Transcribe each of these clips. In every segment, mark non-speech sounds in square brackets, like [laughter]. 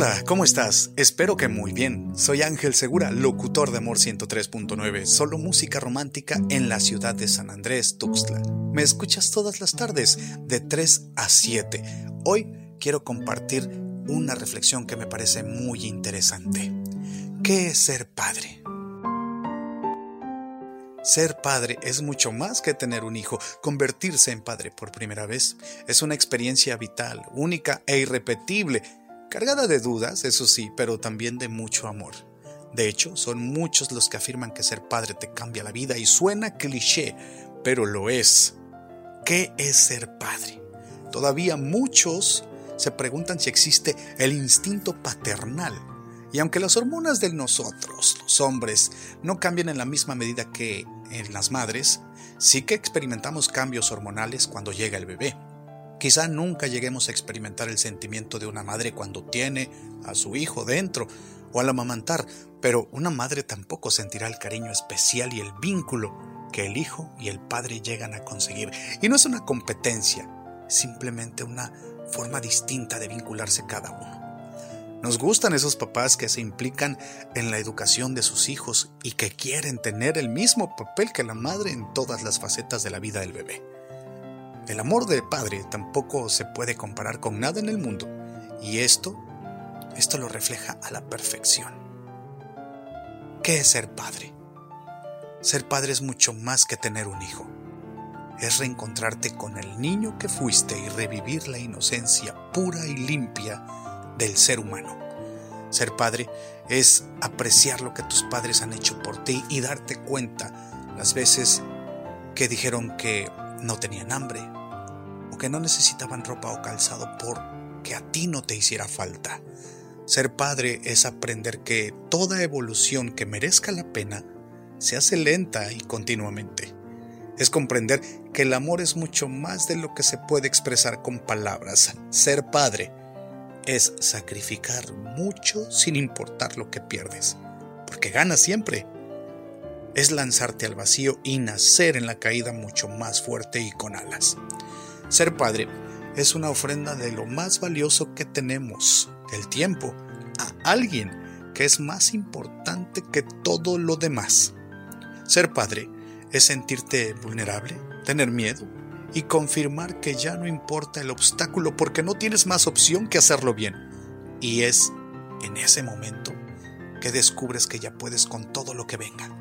Hola, ¿cómo estás? Espero que muy bien. Soy Ángel Segura, locutor de Amor 103.9, solo música romántica en la ciudad de San Andrés, Tuxtla. Me escuchas todas las tardes, de 3 a 7. Hoy quiero compartir una reflexión que me parece muy interesante. ¿Qué es ser padre? Ser padre es mucho más que tener un hijo. Convertirse en padre por primera vez es una experiencia vital, única e irrepetible, cargada de dudas, eso sí, pero también de mucho amor. De hecho, son muchos los que afirman que ser padre te cambia la vida y suena cliché, pero lo es. ¿Qué es ser padre? Todavía muchos se preguntan si existe el instinto paternal. Y aunque las hormonas de nosotros, los hombres, no cambian en la misma medida que en las madres, sí que experimentamos cambios hormonales cuando llega el bebé. Quizá nunca lleguemos a experimentar el sentimiento de una madre cuando tiene a su hijo dentro o al amamantar, pero una madre tampoco sentirá el cariño especial y el vínculo que el hijo y el padre llegan a conseguir. Y no es una competencia, simplemente una forma distinta de vincularse cada uno. Nos gustan esos papás que se implican en la educación de sus hijos y que quieren tener el mismo papel que la madre en todas las facetas de la vida del bebé. El amor del padre tampoco se puede comparar con nada en el mundo y esto, esto lo refleja a la perfección. ¿Qué es ser padre? Ser padre es mucho más que tener un hijo es reencontrarte con el niño que fuiste y revivir la inocencia pura y limpia del ser humano. Ser padre es apreciar lo que tus padres han hecho por ti y darte cuenta las veces que dijeron que no tenían hambre o que no necesitaban ropa o calzado porque a ti no te hiciera falta. Ser padre es aprender que toda evolución que merezca la pena se hace lenta y continuamente es comprender que el amor es mucho más de lo que se puede expresar con palabras. Ser padre es sacrificar mucho sin importar lo que pierdes, porque ganas siempre. Es lanzarte al vacío y nacer en la caída mucho más fuerte y con alas. Ser padre es una ofrenda de lo más valioso que tenemos, el tiempo, a alguien que es más importante que todo lo demás. Ser padre es sentirte vulnerable, tener miedo y confirmar que ya no importa el obstáculo porque no tienes más opción que hacerlo bien. Y es en ese momento que descubres que ya puedes con todo lo que venga.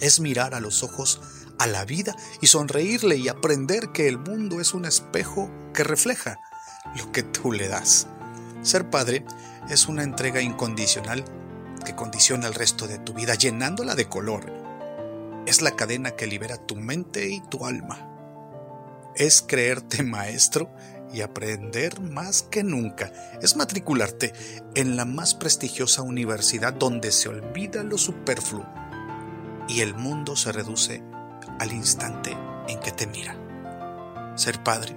Es mirar a los ojos a la vida y sonreírle y aprender que el mundo es un espejo que refleja lo que tú le das. Ser padre es una entrega incondicional que condiciona el resto de tu vida llenándola de color es la cadena que libera tu mente y tu alma. Es creerte [laughs] maestro y aprender más que nunca. Es matricularte en la más prestigiosa universidad donde se olvida lo superfluo y el mundo se reduce al instante en que te mira. Ser padre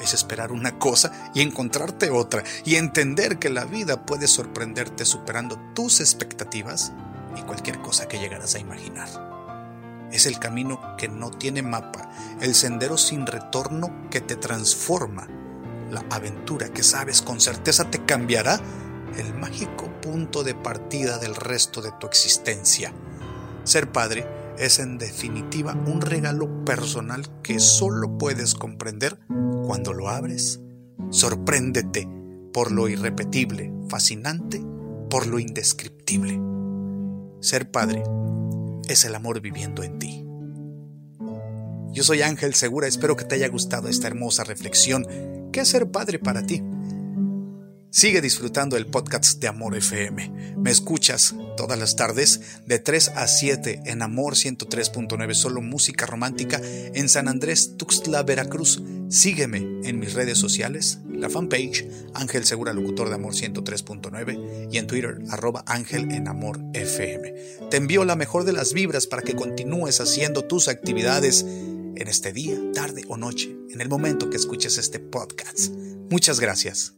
es esperar una cosa y encontrarte otra y entender que la vida puede sorprenderte superando tus expectativas y cualquier cosa que llegaras a imaginar. Es el camino que no tiene mapa, el sendero sin retorno que te transforma, la aventura que sabes con certeza te cambiará, el mágico punto de partida del resto de tu existencia. Ser padre es en definitiva un regalo personal que solo puedes comprender cuando lo abres. Sorpréndete por lo irrepetible, fascinante, por lo indescriptible. Ser padre es el amor viviendo en ti. Yo soy Ángel Segura, espero que te haya gustado esta hermosa reflexión. ¿Qué es ser padre para ti? Sigue disfrutando el podcast de Amor FM. Me escuchas todas las tardes de 3 a 7 en Amor 103.9, solo música romántica en San Andrés, Tuxtla, Veracruz. Sígueme en mis redes sociales, la fanpage Ángel Segura Locutor de Amor 103.9 y en Twitter arroba Ángel en Amor FM. Te envío la mejor de las vibras para que continúes haciendo tus actividades en este día, tarde o noche, en el momento que escuches este podcast. Muchas gracias.